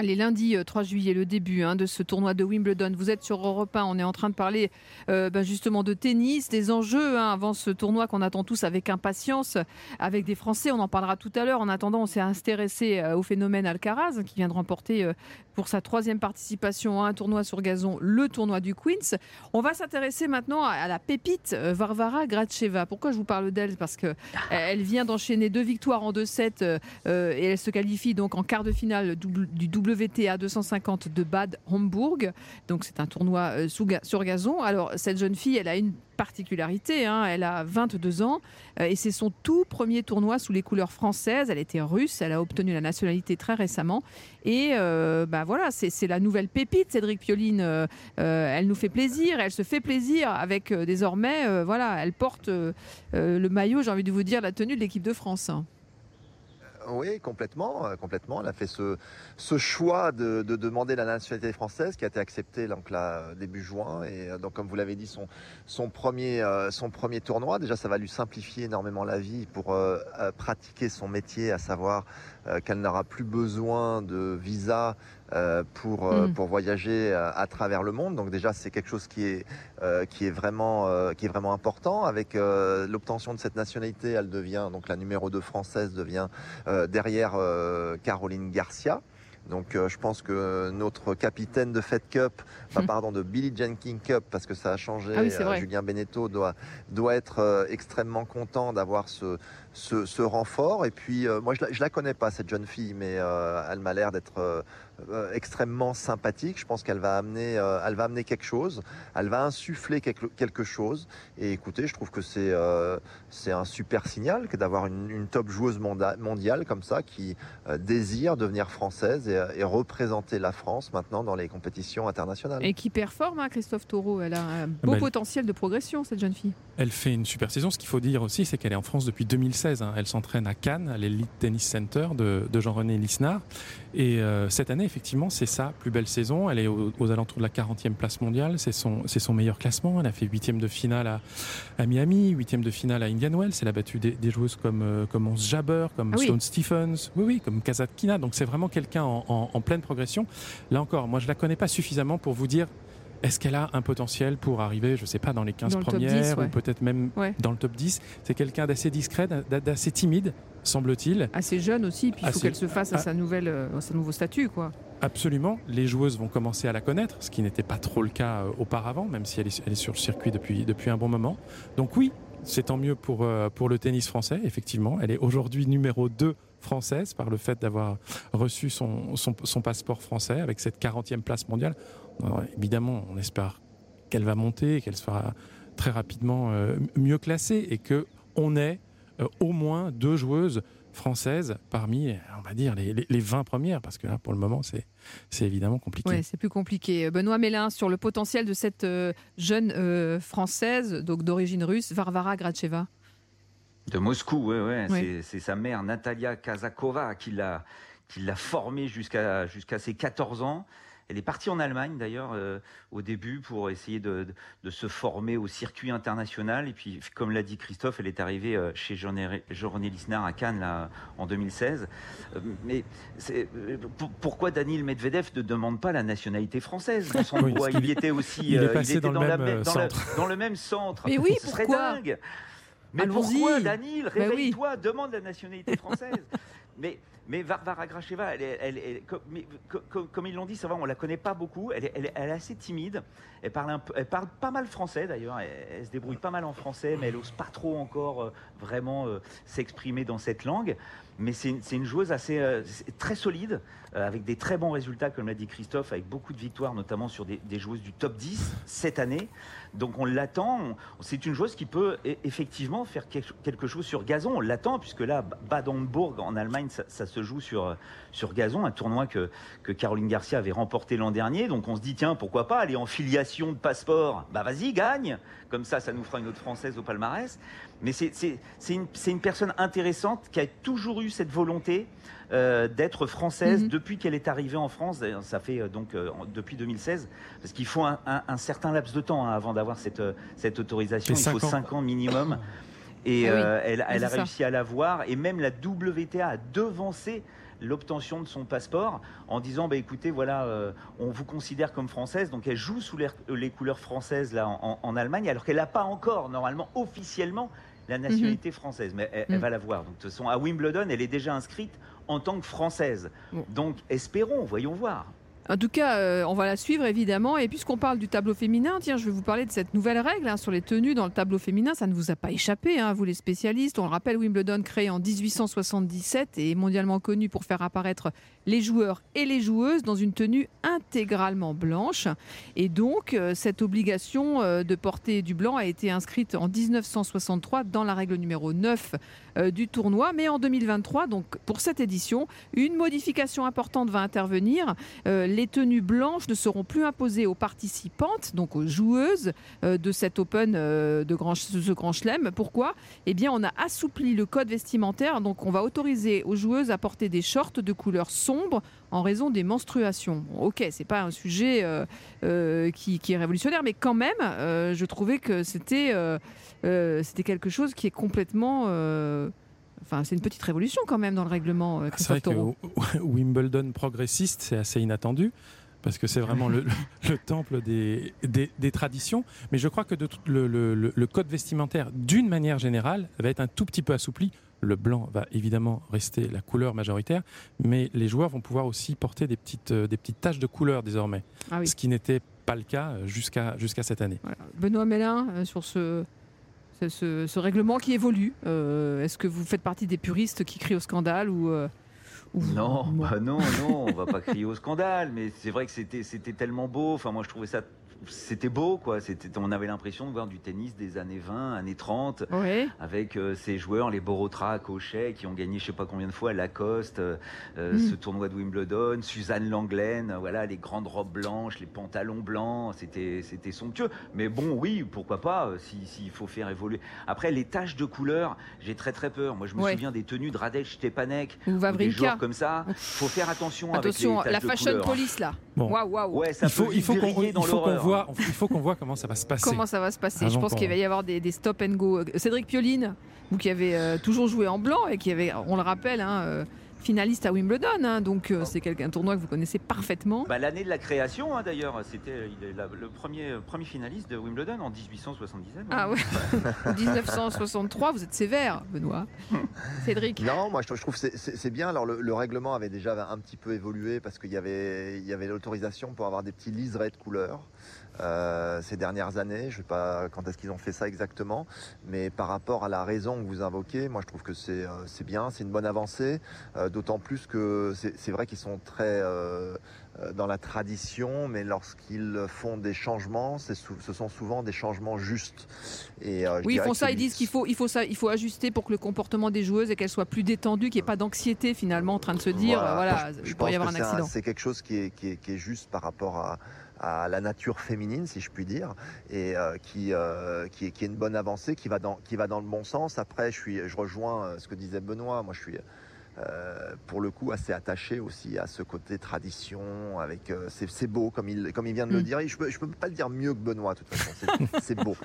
Allez, lundi 3 euh, juillet, le début hein, de ce tournoi de Wimbledon. Vous êtes sur Europe 1, on est en train de parler euh, ben, justement de tennis, des enjeux hein, avant ce tournoi qu'on attend tous avec impatience, avec des Français, on en parlera tout à l'heure. En attendant, on s'est intéressé euh, au phénomène Alcaraz, qui vient de remporter pour sa troisième participation à un tournoi sur gazon, le tournoi du Queens. On va s'intéresser maintenant à la pépite Varvara Gracheva. Pourquoi je vous parle d'elle? Parce qu'elle vient d'enchaîner deux victoires en 2-7 et elle se qualifie donc en quart de finale du WTA 250 de Bad Homburg. Donc c'est un tournoi euh, sur gazon. Alors cette jeune fille, elle a une particularité. Hein. Elle a 22 ans euh, et c'est son tout premier tournoi sous les couleurs françaises. Elle était russe, elle a obtenu la nationalité très récemment. Et euh, bah voilà, c'est la nouvelle pépite, Cédric Pioline. elle nous fait plaisir, elle se fait plaisir avec désormais, voilà, elle porte le maillot, j'ai envie de vous dire, la tenue de l'équipe de France. Oui, complètement, euh, complètement. Elle a fait ce, choix de, de, demander la nationalité française qui a été acceptée donc début juin et euh, donc comme vous l'avez dit son son premier euh, son premier tournoi. Déjà, ça va lui simplifier énormément la vie pour pratiquer son métier, à savoir qu'elle n'aura plus besoin de visa euh, pour euh, mm. pour voyager euh, à, travers le monde. Donc déjà c'est quelque chose qui est qui est vraiment qui est vraiment important. Avec l'obtention de cette nationalité, elle devient donc la numéro 2 française devient derrière Caroline Garcia. Donc je pense que notre capitaine de Fed Cup, enfin, pardon, de Billy Jenkins Cup, parce que ça a changé, ah Julien Beneteau doit, doit être extrêmement content d'avoir ce, ce, renfort. Et puis moi je la, je la connais pas cette jeune fille, mais elle m'a l'air d'être euh, extrêmement sympathique. Je pense qu'elle va amener, euh, elle va amener quelque chose. Elle va insuffler quelque, quelque chose. Et écoutez, je trouve que c'est euh, c'est un super signal que d'avoir une, une, top joueuse mondiale comme ça qui désire devenir française et, et, représenter la France maintenant dans les compétitions internationales. Et qui performe, hein, Christophe Taureau. Elle a un beau bah, potentiel de progression cette jeune fille. Elle fait une super saison. Ce qu'il faut dire aussi, c'est qu'elle est en France depuis 2016. Hein. Elle s'entraîne à Cannes, à l'Elite Tennis Center de, de Jean-René Lisnard. Et cette année, effectivement, c'est sa plus belle saison. Elle est aux, alentours de la 40e place mondiale. C'est son, c'est son meilleur classement. Elle a fait huitième de finale à, à Miami, huitième de finale à Indian Wells. Elle a battu des, joueuses comme, euh, comme Ons Jabber, comme ah Stone Stephens, oui, oui, comme Kazatkina. Donc c'est vraiment quelqu'un en, pleine progression. Là encore, moi je la connais pas suffisamment pour vous dire est-ce qu'elle a un potentiel pour arriver, je sais pas, dans les 15 premières ou peut-être même dans le top 10 C'est quelqu'un d'assez discret, d'assez timide, semble-t-il. Assez jeune aussi, puis il faut qu'elle se fasse à, ah. sa nouvelle, euh, à son nouveau statut, quoi. Absolument. Les joueuses vont commencer à la connaître, ce qui n'était pas trop le cas euh, auparavant, même si elle est, sur le circuit depuis, depuis un bon moment. Donc oui, c'est tant mieux pour, euh, pour le tennis français, effectivement. Elle est aujourd'hui numéro 2 française par le fait d'avoir reçu son, son, passeport français avec cette 40e place mondiale. évidemment, on espère qu'elle va monter, qu'elle sera très rapidement mieux classée et que on ait au moins deux joueuses française parmi, on va dire, les, les, 20 premières, parce que là, pour le moment, c'est, c'est évidemment compliqué. Oui, c'est plus compliqué. Benoît Mélin, sur le potentiel de cette euh, jeune euh, française, donc d'origine russe, Varvara Gracheva. De Moscou, oui, ouais. C'est, sa mère, Natalia Kazakova, qui l'a, qui l'a formée jusqu'à, jusqu'à ses 14 ans. Elle est partie en Allemagne d'ailleurs euh, au début pour essayer de, de, se former au circuit international. Et puis, comme l'a dit Christophe, elle est arrivée euh, chez Jean-René Lisnard à Cannes là, en 2016. Euh, mais pourquoi Daniel Medvedev ne demande pas la nationalité française dans son Il était aussi, il, est passé dans, le même centre. dans, le même centre. Mais oui, Ce serait dingue. Mais pourquoi, Daniel? Bah Réveille-toi, demande la nationalité française. mais mais Varvara Gracheva, elle, elle, elle, comme, comme, ils l'ont dit, ça va, on la connaît pas beaucoup. Elle, est, assez timide. Elle parle, un peu, elle parle pas mal français d'ailleurs. Elle, se débrouille pas mal en français, mais elle ose pas trop encore euh, vraiment euh, s'exprimer dans cette langue. Mais c'est une, joueuse assez euh, très solide, avec des très bons résultats, comme l'a dit Christophe, avec beaucoup de victoires, notamment sur des, joueuses du top 10 cette année. Donc on l'attend. C'est une joueuse qui peut effectivement faire quelque chose sur gazon. On l'attend puisque là, Bad en Allemagne, ça, ça se joue sur, sur gazon, un tournoi que, que Caroline Garcia avait remporté l'an dernier. Donc on se dit, tiens, pourquoi pas aller en filiation de passeport? Bah vas-y, gagne Comme ça, ça nous fera une autre française au palmarès. Mais c'est une, une personne intéressante qui a toujours eu cette volonté euh, d'être française mhm. depuis qu'elle est arrivée en France. Ça fait euh, donc euh, depuis 2016, parce qu'il faut un, un, certain laps de temps hein, avant d'avoir cette, cette autorisation. Il faut 5 ans minimum. Et ah euh, elle, elle a réussi à l'avoir. Et même la WTA a devancé l'obtention de son passeport en disant bah, écoutez, voilà, euh, on vous considère comme française, donc elle joue sous les, couleurs françaises là en, Allemagne, alors qu'elle n'a pas encore, normalement, officiellement, la nationalité mhm. française, mais elle, mhm. va l'avoir. Donc, de toute façon, à Wimbledon, elle est déjà inscrite en tant que française. Donc, espérons, voyons voir. En tout cas, euh, on va la suivre évidemment. Et puisqu'on parle du tableau féminin, tiens, je vais vous parler de cette nouvelle règle hein, sur les tenues dans le tableau féminin. Ça ne vous a pas échappé, hein, vous les spécialistes. On le rappelle, Wimbledon créé en 1877 et mondialement connu pour faire apparaître les joueurs et les joueuses dans une tenue intégralement blanche. Et donc, euh, cette obligation euh, de porter du blanc a été inscrite en 1963 dans la règle numéro 9 du tournoi. Mais en 2023, donc pour cette édition, une modification importante va intervenir tenues blanches ne seront plus imposées aux participantes, donc aux joueuses euh, de cet Open euh, de, ce Grand Chelem. Pourquoi? Eh bien, on a assoupli le code vestimentaire, donc on va autoriser aux joueuses à porter des shorts de couleur sombre en raison des menstruations. Ok, c'est pas un sujet euh, qui, est révolutionnaire, mais quand même, je trouvais que c'était quelque chose qui est complètement Enfin, c'est une petite révolution quand même dans le règlement. Euh, c'est vrai que Wimbledon progressiste, c'est assez inattendu parce que c'est vraiment le, temple des, des, traditions. Mais je crois que de, le, le, code vestimentaire, d'une manière générale, va être un tout petit peu assoupli. Le blanc va évidemment rester la couleur majoritaire, mais les joueurs vont pouvoir aussi porter des petites, euh, des petites taches de couleur désormais, ah ce qui n'était pas le cas euh, jusqu'à jusqu'à cette année. Benoît Mélin, sur ce, ce, règlement qui évolue. Euh, est-ce que vous faites partie des puristes qui crient au scandale ou, euh, non, bah non, non, on va pas crier au scandale, mais c'est vrai que c'était c'était tellement beau. Enfin, moi, je trouvais ça c'était beau, quoi. C'était, on avait l'impression de voir du tennis des années 20, années 30, avec euh, ces joueurs, les Borotra, Cochet, qui ont gagné je sais pas combien de fois Lacoste, euh, euh, mm. ce tournoi de Wimbledon, Suzanne Langlaine, voilà, les grandes robes blanches, les pantalons blancs, c'était, c'était somptueux. Mais bon, oui, pourquoi pas, s'il faut faire évoluer. Après, les taches de couleur, j'ai très très peur. Moi, je me souviens des tenues de Radek Stepanek, ou, des joueurs comme ça. Faut faire attention, attention avec les la fashion police là. Waouh, waouh. Ouais, ça il faut, il faut qu'on, dans l'horreur il faut qu'on voit comment ça va se passer. Comment ça va se passer? Je pense qu'il va y avoir des, stop and go. Cédric Pioline, vous qui avez euh, toujours joué en blanc et qui avait, on le rappelle, hein, euh, finaliste à Wimbledon, hein, donc euh, c'est un tournoi que vous connaissez parfaitement. Bah, l'année de la création, hein, d'ailleurs, c'était le premier, premier finaliste de Wimbledon en 1877. Ah ouais 1963, vous êtes sévère, Benoît. Cédric Non, moi je trouve que c'est bien. Alors le, règlement avait déjà un petit peu évolué parce qu'il y avait, il y avait l'autorisation pour avoir des petits liserets de couleurs. Euh, ces dernières années. Je ne sais pas quand est-ce qu'ils ont fait ça exactement, mais par rapport à la raison que vous invoquez, moi je trouve que c'est euh, bien, c'est une bonne avancée, euh, d'autant plus que c'est vrai qu'ils sont très dans la tradition, mais lorsqu'ils font des changements, ce sont souvent des changements justes. Et, oui, ils font ça, ils disent qu'il faut, il faut, ça, il faut ajuster pour que le comportement des joueuses et qu'elles soient plus détendues, qu'il n'y ait pas d'anxiété finalement en train de se dire, voilà, il pourrait y avoir un accident. C'est quelque chose qui est, qui, est, qui est juste par rapport à, à la nature féminine, si je puis dire, et euh, qui, euh, qui, qui, est une bonne avancée, qui va dans, qui va dans le bon sens. Après, je, suis, je rejoins euh, ce que disait Benoît. Moi, je suis pour le coup assez attaché aussi à ce côté tradition. Avec c'est beau comme il, comme il vient de le mm. dire. je peux, je peux pas le dire mieux que Benoît. De toute façon, c'est beau.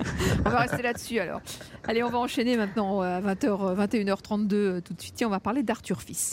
on va rester là-dessus alors. Allez, on va enchaîner maintenant à 20h, 21h32 tout de suite. Et on va parler d'Arthur Fils.